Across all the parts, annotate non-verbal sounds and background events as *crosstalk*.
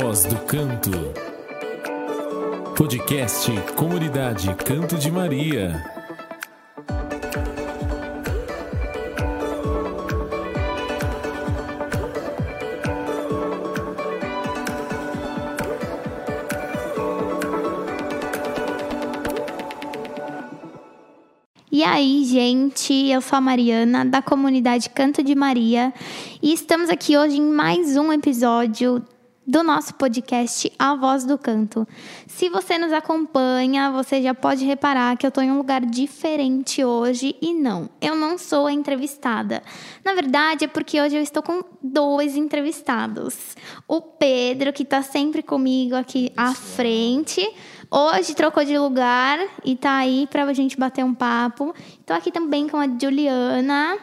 Voz do Canto. Podcast Comunidade Canto de Maria. E aí, gente, eu sou a Mariana, da comunidade Canto de Maria, e estamos aqui hoje em mais um episódio do nosso podcast A Voz do Canto. Se você nos acompanha, você já pode reparar que eu estou em um lugar diferente hoje e não, eu não sou a entrevistada. Na verdade, é porque hoje eu estou com dois entrevistados. O Pedro, que está sempre comigo aqui à frente, Hoje trocou de lugar e tá aí pra gente bater um papo. Tô aqui também com a Juliana.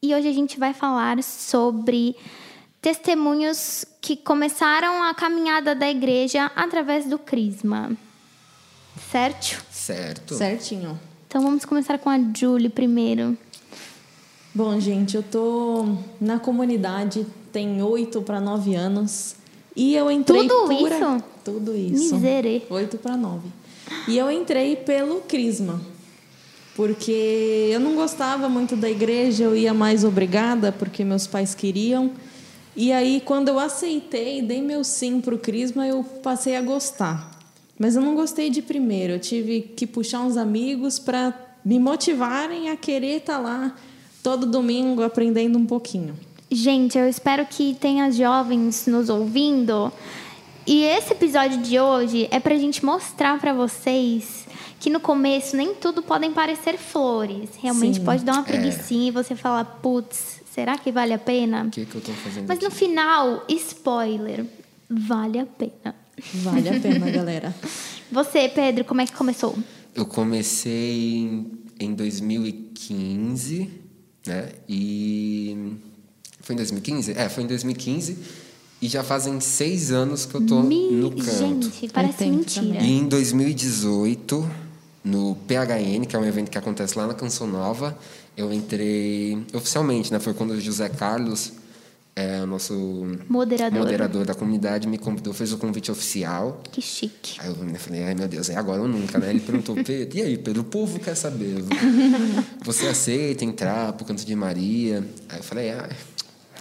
E hoje a gente vai falar sobre testemunhos que começaram a caminhada da igreja através do Crisma. Certo? Certo. Certinho. Então vamos começar com a Julie primeiro. Bom, gente, eu tô na comunidade tem oito para nove anos. E eu entrei Tudo por... isso? Tudo isso. Miserê. Oito para nove. E eu entrei pelo Crisma. Porque eu não gostava muito da igreja, eu ia mais obrigada, porque meus pais queriam. E aí, quando eu aceitei, dei meu sim pro Crisma, eu passei a gostar. Mas eu não gostei de primeiro. Eu tive que puxar uns amigos para me motivarem a querer estar lá todo domingo aprendendo um pouquinho. Gente, eu espero que tenha jovens nos ouvindo. E esse episódio de hoje é pra gente mostrar pra vocês que no começo nem tudo podem parecer flores. Realmente Sim. pode dar uma preguiçinha e você falar, putz, será que vale a pena? O que, que eu tô fazendo Mas no aqui? final, spoiler, vale a pena. Vale a pena, *laughs* galera. Você, Pedro, como é que começou? Eu comecei em, em 2015, né? E... Foi em 2015? É, foi em 2015. E já fazem seis anos que eu tô Mi- no canto. Gente, parece mentira. E em 2018, no PHN, que é um evento que acontece lá na Canção Nova, eu entrei oficialmente, né? Foi quando o José Carlos, é, o nosso Moderador. moderador da comunidade, me convidou, fez o convite oficial. Que chique. Aí eu falei, ai meu Deus, é agora ou nunca, né? Ele perguntou, Pedro, e aí, Pedro, o povo quer saber. Você aceita entrar pro Canto de Maria? Aí eu falei, ah,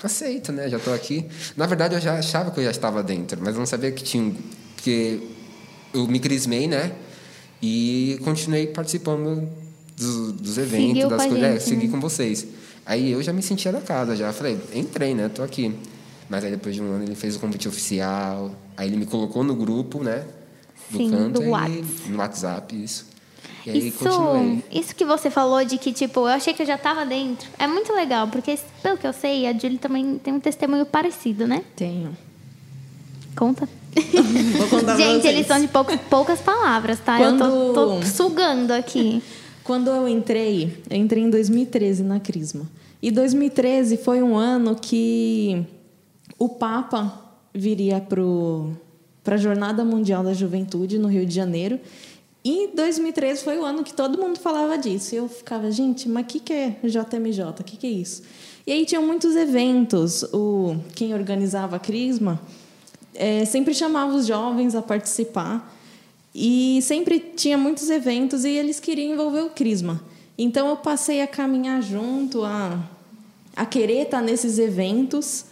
aceito, né? Já tô aqui. Na verdade, eu já achava que eu já estava dentro, mas eu não sabia que tinha. Porque eu me crismei, né? E continuei participando dos, dos eventos, Seguiu das coisas. É, gente, segui né? com vocês. Aí eu já me sentia da casa, já falei, entrei, né? Tô aqui. Mas aí depois de um ano ele fez o convite oficial, aí ele me colocou no grupo, né? Do Sim, canto do no WhatsApp, isso. E aí Isso, continuei. isso que você falou de que, tipo, eu achei que eu já tava dentro. É muito legal, porque, pelo que eu sei, a Julie também tem um testemunho parecido, né? Tenho. Conta. Vou contar pra Gente, vocês. eles são de poucos- poucas palavras, tá? Eu tô, Quando- tô sugando aqui. Quando eu entrei, eu entrei em 2013 na Crisma. E 2013 foi um ano que o Papa viria para a Jornada Mundial da Juventude no Rio de Janeiro. E 2013 foi o ano que todo mundo falava disso. E eu ficava, gente, mas o que, que é JMJ? O que, que é isso? E aí tinham muitos eventos. O, quem organizava a Crisma eh, sempre chamava os jovens a participar. E sempre tinha muitos eventos e eles queriam envolver o Crisma. Então eu passei a caminhar junto, a, a querer estar nesses eventos.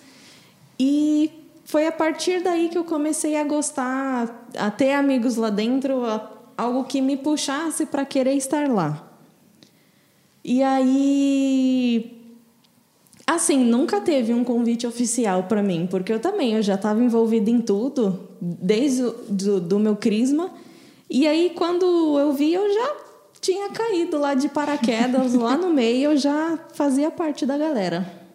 E foi a partir daí que eu comecei a gostar, a ter amigos lá dentro, a- algo que me puxasse para querer estar lá. E aí Assim, nunca teve um convite oficial para mim, porque eu também eu já estava envolvida em tudo, desde o do, do meu crisma. E aí, quando eu vi, eu já tinha caído lá de paraquedas, lá no meio, eu já fazia parte da galera.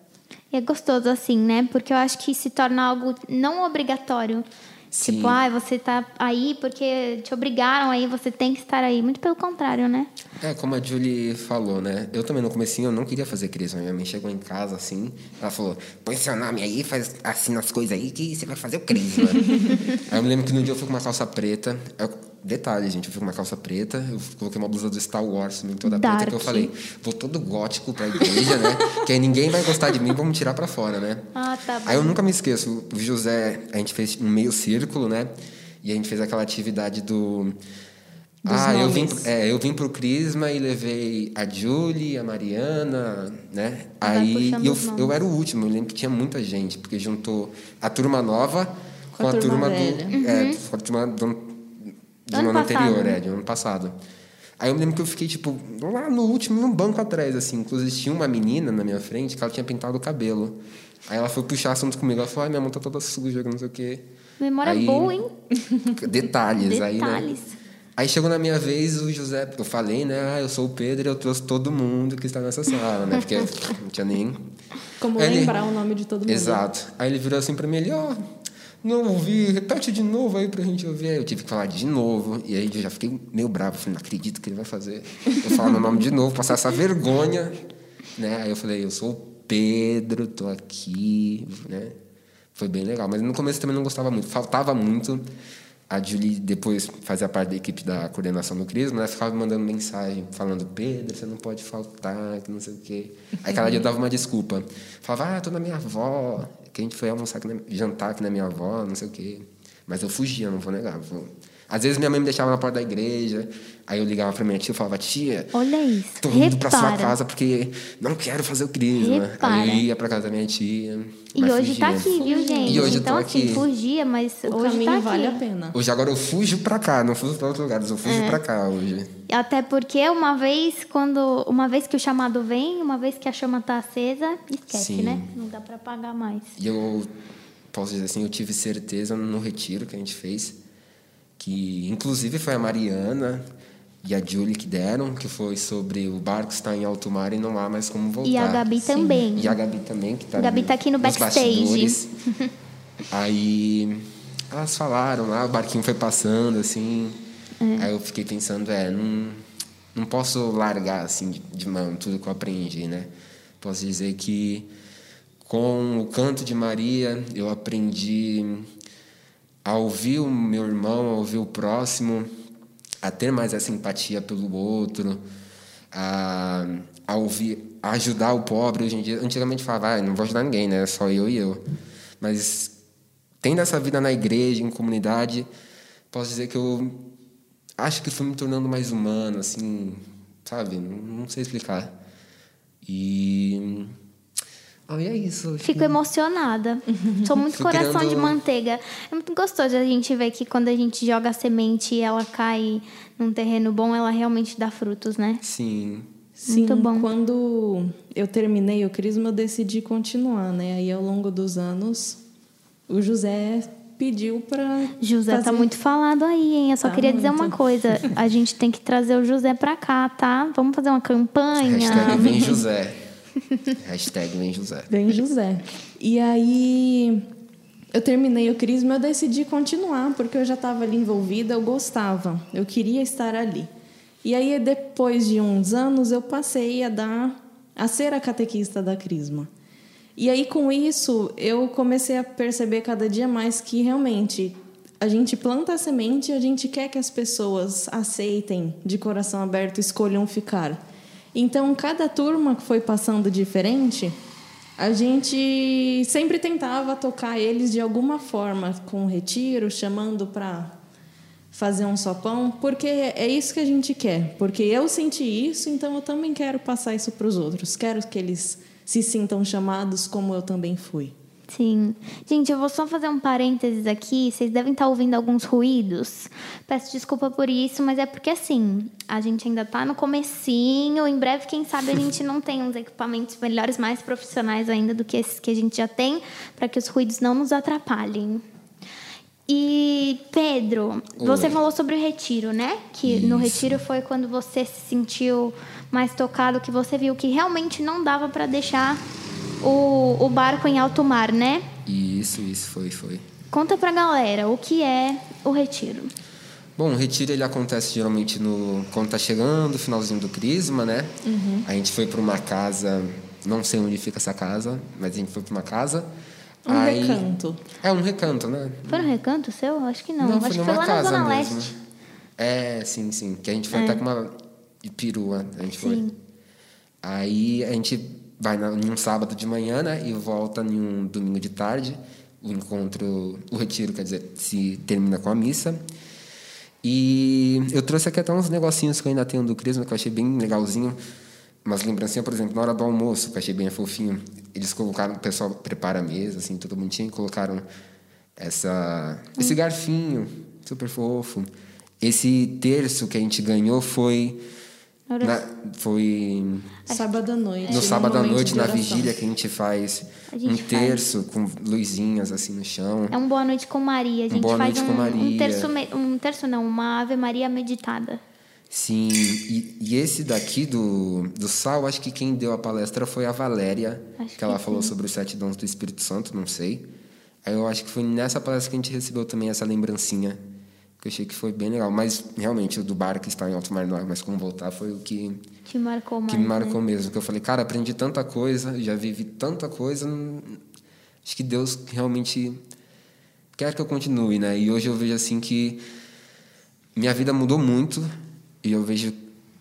E é gostoso assim, né? Porque eu acho que se torna algo não obrigatório. Sim. Tipo, ah, você tá aí porque te obrigaram aí, você tem que estar aí. Muito pelo contrário, né? É, como a Julie falou, né? Eu também no comecinho eu não queria fazer crisma. Minha mãe chegou em casa assim, ela falou, põe seu nome aí, faz assim as coisas aí que você vai fazer o crisma. *laughs* aí eu me lembro que no dia eu fui com uma calça preta, eu detalhe, gente, eu fui com uma calça preta, eu coloquei uma blusa do Star Wars também, toda Dark. preta, que eu falei, vou todo gótico pra igreja, né? *laughs* Que aí ninguém vai gostar de mim, vamos tirar pra fora, né? Ah, tá bom. Aí eu nunca me esqueço, o José, a gente fez um meio círculo, né? E a gente fez aquela atividade do. Dos ah, eu vim, é, eu vim pro Crisma e levei a Julie, a Mariana, né? Vai Aí eu, eu era o último, eu lembro que tinha muita gente, porque juntou a turma nova com, Com a turma turma, velha. do. É, com a turma do, do Ano ano, anterior, né? é, de ano passado. Aí eu me lembro que eu fiquei, tipo, lá no último, num banco atrás, assim. Inclusive, tinha uma menina na minha frente que ela tinha pintado o cabelo. Aí ela foi puxar assunto comigo. Ela falou, ai, minha mão tá toda suja, não sei o quê. Memória Aí- boa, hein? *laughs* Detalhes, aí, né? Detalhes. Aí chegou na minha vez, o José, eu falei, né? Ah, eu sou o Pedro e eu trouxe todo mundo que está nessa sala, né? Porque *laughs* não tinha nem. Como Aí ele- lembrar o nome de todo mundo. Exato. Aí ele virou assim pra mim, ele, ó, não ouvi, repete de novo aí pra gente ouvir. Aí eu tive que falar de novo. E aí eu já fiquei meio bravo, falei, não acredito que ele vai fazer. Eu falar meu nome de novo, passar essa vergonha. Né? Aí eu falei, eu sou o Pedro, tô aqui, né? Foi bem legal. Mas no começo também não gostava muito. Faltava muito. A Julie depois fazia parte da equipe da coordenação do Crisma, né? Ficava me mandando mensagem, falando, Pedro, você não pode faltar, que não sei o quê. Aí cada dia eu dava uma desculpa. Falava, ah, tô na minha avó, que a gente foi almoçar aqui na, jantar aqui na minha avó, não sei o quê. Mas eu fugia, não vou negar. vou- Às vezes minha mãe me deixava na porta da igreja, aí eu ligava pra minha tia e falava, tia, Olha isso. tô indo pra sua Repara. casa porque não quero fazer o crisma. Repara. Aí eu ia pra casa da minha tia. E hoje tá fugia. aqui, viu, gente? E hoje eu então, tô assim, aqui. fugia, mas O hoje caminho tá aqui. vale a pena. Hoje agora eu fujo pra cá, não fujo pra outros lugares, eu É. fujo pra cá hoje. Até porque uma vez quando uma vez que o chamado vem, uma vez que a chama tá acesa, esquece, Sim. né? Não dá pra apagar mais. E eu posso dizer assim, eu tive certeza no retiro que a gente fez, que inclusive foi a Mariana e a Julie que deram, que foi sobre o barco estar em alto mar e não há mais como voltar. E a Gabi também. E a Gabi também, que tá, A Gabi tá aqui no backstage. *laughs* Aí elas falaram lá, o barquinho foi passando, assim. É. Aí eu fiquei pensando, é, não, não posso largar assim de, de mão tudo que eu aprendi, né? Posso dizer que com o canto de Maria eu aprendi a ouvir o meu irmão, a ouvir o próximo, a ter mais essa empatia pelo outro, a, a ouvir, a ajudar o pobre. Hoje em dia, antigamente falava, ah, não vou ajudar ninguém, né? Só eu e eu. Mas tendo essa vida na igreja, em comunidade, posso dizer que eu acho que fui me tornando mais humano, assim, sabe? Não, não sei explicar. E. É isso. Fico que- emocionada. *laughs* Sou muito coração de criando- manteiga. É muito gostoso a gente ver que quando a gente joga a semente e ela cai num terreno bom, ela realmente dá frutos, né? Sim. Sim, Muito bom. quando eu terminei o Crisma, eu decidi continuar, né? Aí, ao longo dos anos, o José pediu para José tá muito falado aí, hein? Eu só Tá queria dizer uma muito. coisa. A *laughs* gente tem que trazer o José pra cá, tá? Vamos fazer uma campanha. Hashtag vem José. *laughs* Hashtag vem José. Vem José. E aí eu terminei o Crisma, eu decidi continuar, porque eu já estava ali envolvida, eu gostava, eu queria estar ali. E aí depois de uns anos eu passei a dar a ser a catequista da Crisma. E aí com isso eu comecei a perceber cada dia mais que realmente a gente planta a semente e a gente quer que as pessoas aceitem de coração aberto, escolham ficar. Então, cada turma que foi passando diferente, a gente sempre tentava tocar eles de alguma forma, com retiro, chamando para fazer um sopão, porque é isso que a gente quer. Porque eu senti isso, então eu também quero passar isso para os outros. Quero que eles se sintam chamados como eu também fui. Sim. Gente, eu vou só fazer um parênteses aqui. Vocês devem estar ouvindo alguns ruídos. Peço desculpa por isso, mas é porque assim, a gente ainda tá no comecinho. Em breve, quem sabe, a gente não tem uns equipamentos melhores, mais profissionais ainda do que esses que a gente já tem, para que os ruídos não nos atrapalhem. E, Pedro, você Oi. falou sobre o retiro, né? Que no Isso. retiro foi quando você se sentiu mais tocado, que você viu que realmente não dava para deixar o, o barco em alto mar, né? Isso, isso, foi, foi. Conta pra galera o que é o retiro. Bom, o retiro ele acontece geralmente no quando tá chegando, finalzinho do crisma, né? Uhum. A gente foi para uma casa, não sei onde fica essa casa, mas a gente foi para uma casa. Um aí- recanto. É um recanto, né? Foi no recanto seu? Acho que não. Não, Acho foi que foi numa lá na casa Zona mesmo. Leste. É, sim, sim. Que a gente foi até com uma de perua, a gente foi. Sim. Aí a gente vai em um sábado de manhã, né? E volta em um domingo de tarde. O encontro, o retiro, quer dizer, se termina com a missa. E eu trouxe aqui até uns negocinhos que eu ainda tenho do Crisma, que eu achei bem legalzinho. Umas lembrancinhas, por exemplo, na hora do almoço, que eu achei bem fofinho. Eles colocaram, o pessoal prepara a mesa, assim, todo bonitinho, colocaram essa, esse garfinho, super fofo. Esse terço que a gente ganhou foi... na- foi Sábado à noite. no sábado à noite, na vigília, que a gente faz A gente um faz. terço com luzinhas assim no chão. É um Boa Noite com Maria. A gente Boa faz Noite um, com Maria. um terço, um terço não, uma Ave Maria meditada. Sim, e, e esse daqui do, do sal, acho que quem deu a palestra foi a Valéria, Acho que ela que falou sobre os sete dons do Espírito Santo, não sei. Aí eu acho que foi nessa palestra que a gente recebeu também essa lembrancinha, que eu achei que foi bem legal. Mas realmente o do bar que está em alto mar no ar, mas como voltar foi o que, Te marcou mais. que me né? marcou mesmo. Que eu falei, cara, aprendi tanta coisa, já vivi tanta coisa, não- acho que Deus realmente quer que eu continue, né? E hoje eu vejo assim que minha vida mudou muito e eu vejo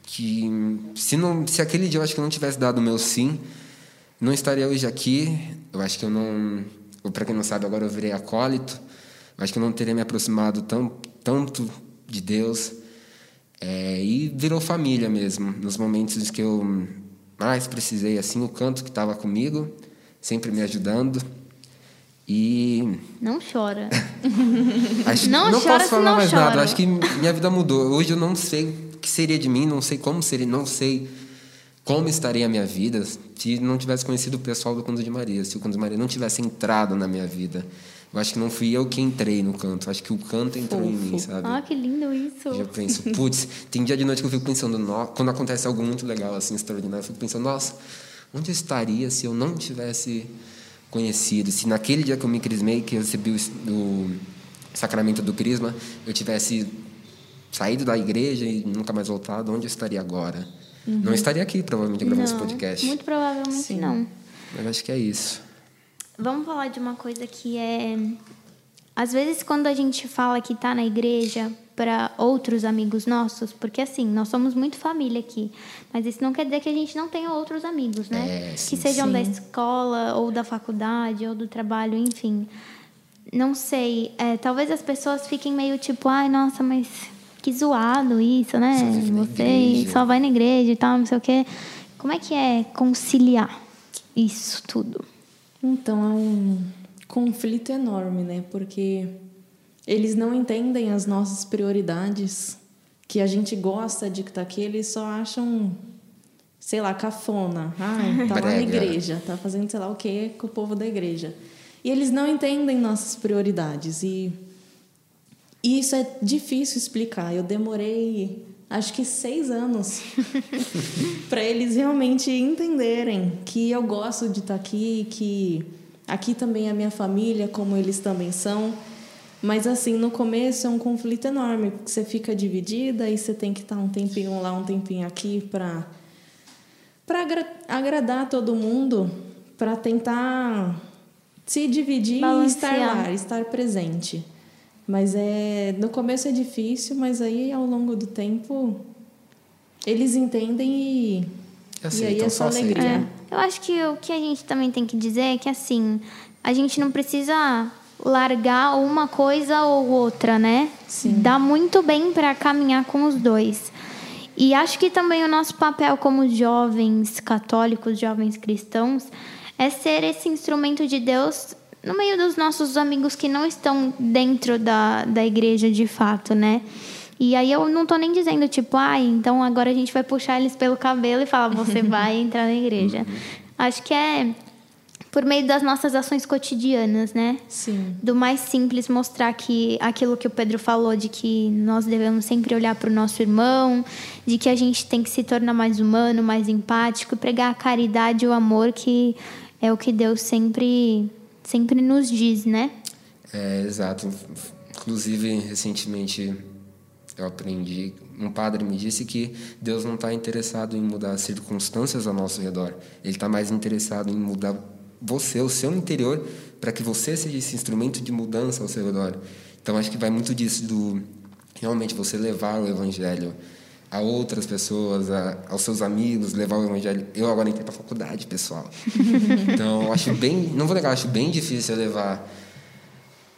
que se não se aquele dia eu acho que eu não tivesse dado o meu sim não estaria hoje aqui eu acho que eu não para quem não sabe agora eu virei acólito acho que eu não teria me aproximado tão tanto de Deus É, e virou família mesmo nos momentos que eu mais precisei assim o canto que estava comigo sempre me ajudando e Não chora. *laughs* Acho Não não chora posso falar não mais chora. nada. Acho que minha vida mudou. Hoje eu não sei o que seria de mim, não sei como seria, não sei como estaria a minha vida se não tivesse conhecido o pessoal do Canto de Maria, se o Canto de Maria não tivesse entrado na minha vida. Eu acho que não fui eu que entrei no canto, acho que o canto entrou em mim, sabe? ah, que lindo isso. Eu já penso, putz, tem dia de noite que eu fico pensando, no- quando acontece algo muito legal, assim, extraordinário, eu fico pensando, nossa, onde eu estaria se eu não tivesse conhecido? Se naquele dia que eu me crismei, que eu recebi o, o sacramento do crisma, eu tivesse saído da igreja e nunca mais voltado, onde eu estaria agora? Não estaria aqui, provavelmente, gravando esse Uhum. Não, podcast. Muito provavelmente Sim. não. Mas acho que é isso. Vamos falar de uma coisa que é. Às vezes, quando a gente fala que tá na igreja para outros amigos nossos, porque assim, nós somos muito família aqui, mas isso não quer dizer que a gente não tenha outros amigos, né? É, sim, que sejam sim. da escola, ou da faculdade, ou do trabalho, enfim. Não sei, é, talvez as pessoas fiquem meio tipo, ai, nossa, mas que zoado isso, né? Você igreja." só vai na igreja e tal, não sei o quê. Como é que é conciliar isso tudo? Então é um conflito enorme, né? Porque eles não entendem as nossas prioridades, que a gente gosta de estar aqui, eles só acham, sei lá, cafona. Ai, tá lá na igreja, tá fazendo sei lá o quê com o povo da igreja. E eles não entendem nossas prioridades. E e isso é difícil explicar. Eu demorei, acho que seis anos, *laughs* para eles realmente entenderem que eu gosto de estar aqui, que aqui também é a minha família, como eles também são. Mas assim, no começo é um conflito enorme, porque você fica dividida e você tem que estar um tempinho lá, um tempinho aqui para para agradar todo mundo, para tentar se dividir e estar Balancear. lá, estar presente. Mas é no começo é difícil, mas aí ao longo do tempo eles entendem e, e Aceitam, aí é só só alegria. É, eu acho que o que a gente também tem que dizer é que assim, a gente não precisa largar uma coisa ou outra, né? Sim. Dá muito bem para caminhar com os dois. E acho que também o nosso papel como jovens católicos, jovens cristãos, é ser esse instrumento de Deus no meio dos nossos amigos que não estão dentro da, da igreja de fato, né? E aí eu não tô nem dizendo, tipo, ah, então agora a gente vai puxar eles pelo cabelo e falar, você *laughs* vai entrar na igreja. Acho que é por meio das nossas ações cotidianas, né? Sim. do mais simples mostrar que aquilo que o Pedro falou de que nós devemos sempre olhar para o nosso irmão, de que a gente tem que se tornar mais humano, mais empático pregar a caridade e o amor que é o que Deus sempre sempre nos diz, né? É, exato. Inclusive, recentemente eu aprendi, um padre me disse que Deus não está interessado em mudar as circunstâncias ao nosso redor. Ele está mais interessado em mudar você, o seu interior, para que você seja esse instrumento de mudança ao seu redor. Então, acho que vai muito disso do realmente você levar o evangelho a outras pessoas, a, aos seus amigos, levar o evangelho. Eu agora entrei para a faculdade, pessoal. *laughs* Então, acho bem, não vou negar, acho bem difícil levar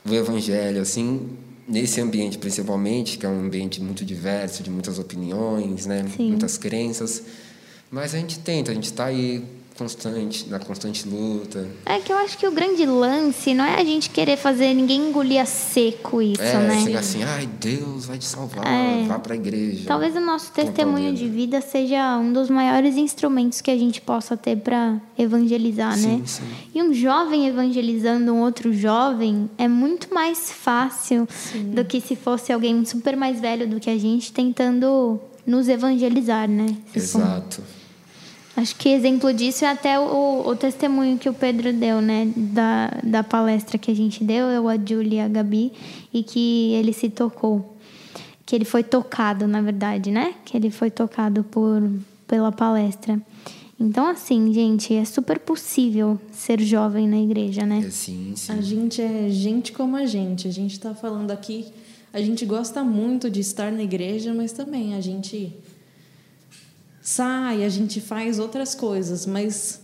o evangelho assim nesse ambiente principalmente, que é um ambiente muito diverso, de muitas opiniões, né, Sim. muitas crenças. Mas a gente tenta, a gente está aí constante, na constante luta. É que eu acho que o grande lance não é a gente querer fazer ninguém engolir a seco isso, é, né? chegar assim, ai, Deus vai te salvar, É. vá para a igreja. Talvez o nosso testemunho de vida seja um dos maiores instrumentos que a gente possa ter para evangelizar, Sim, né? sim. E um jovem evangelizando um outro jovem é muito mais fácil do que se fosse alguém super mais velho do que a gente tentando nos evangelizar, né? Se for- Exato. Acho que exemplo disso é até o, o testemunho que o Pedro deu, né? Da, da palestra que a gente deu, eu, a Julia e a Gabi, e que ele se tocou. Que ele foi tocado, na verdade, né? Que ele foi tocado por, pela palestra. Então, assim, gente, é super possível ser jovem na igreja, né? É, sim, sim. A gente é gente como a gente. A gente está falando aqui. A gente gosta muito de estar na igreja, mas também a gente sai, a gente faz outras coisas, mas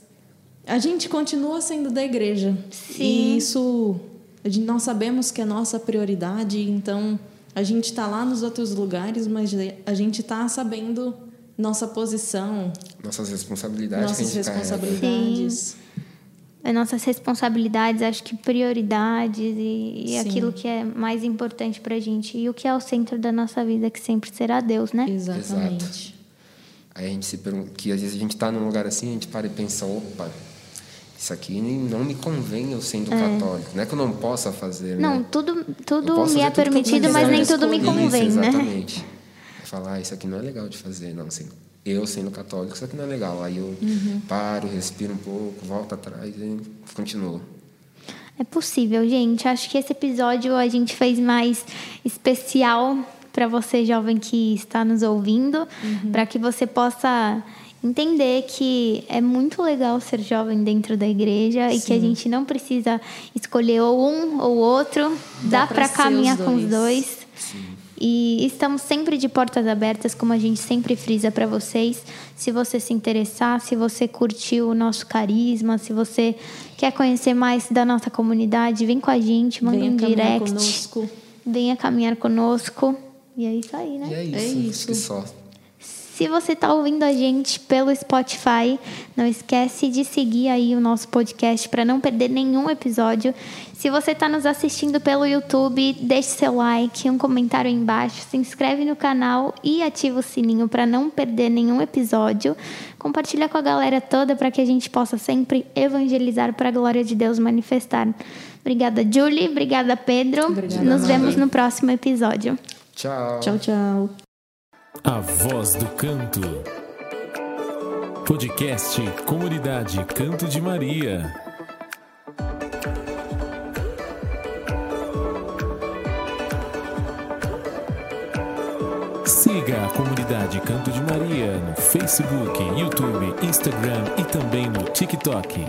a gente continua sendo da igreja. Sim. E isso a gente- nós sabemos que é nossa prioridade, então a gente está lá nos outros lugares, mas a gente está sabendo nossa posição, Nossas responsabilidades a nossas responsabilidades. As nossas responsabilidades, acho que prioridades e, e aquilo que é mais importante pra gente. E o que é o centro da nossa vida, que sempre será Deus, né? Exatamente. Aí a gente se pergunta, que às vezes a gente está num lugar assim, a gente para e pensa, opa, isso aqui não me convém eu sendo católico. Não é que eu não possa fazer, Não, né? tudo, tudo me é tudo permitido, mas nem tudo me isso, convém, né? Exatamente. É falar, ah, isso aqui não é legal de fazer, não. Assim, eu sendo católico, isso aqui não é legal. Aí eu Uhum. paro, respiro um pouco, volto atrás e continuo. É possível, gente. Acho que esse episódio a gente fez mais especial para você, jovem que está nos ouvindo, para que você possa entender que é muito legal ser jovem dentro da igreja e que a gente não precisa escolher ou um ou outro, dá, Dá para caminhar os com os dois. dois. E estamos sempre de portas abertas, como a gente sempre frisa para vocês. Se você se interessar, se você curtiu o nosso carisma, se você quer conhecer mais da nossa comunidade, vem com a gente, manda Venha um caminhar direct. conosco. Venha caminhar conosco. E é isso aí, né? E é isso. É isso. só. Se você está ouvindo a gente pelo Spotify, não esquece de seguir aí o nosso podcast para não perder nenhum episódio. Se você está nos assistindo pelo YouTube, deixe seu like, um comentário aí embaixo, se inscreve no canal e ativa o sininho para não perder nenhum episódio. Compartilha com a galera toda para que a gente possa sempre evangelizar para a glória de Deus manifestar. Obrigada, Julie. Obrigada, Pedro. Obrigada, Nos vemos no próximo episódio. Tchau. Tchau, tchau. A Voz do Canto. Podcast Comunidade Canto de Maria. Siga a comunidade Canto de Maria no Facebook, YouTube, Instagram e também no TikTok.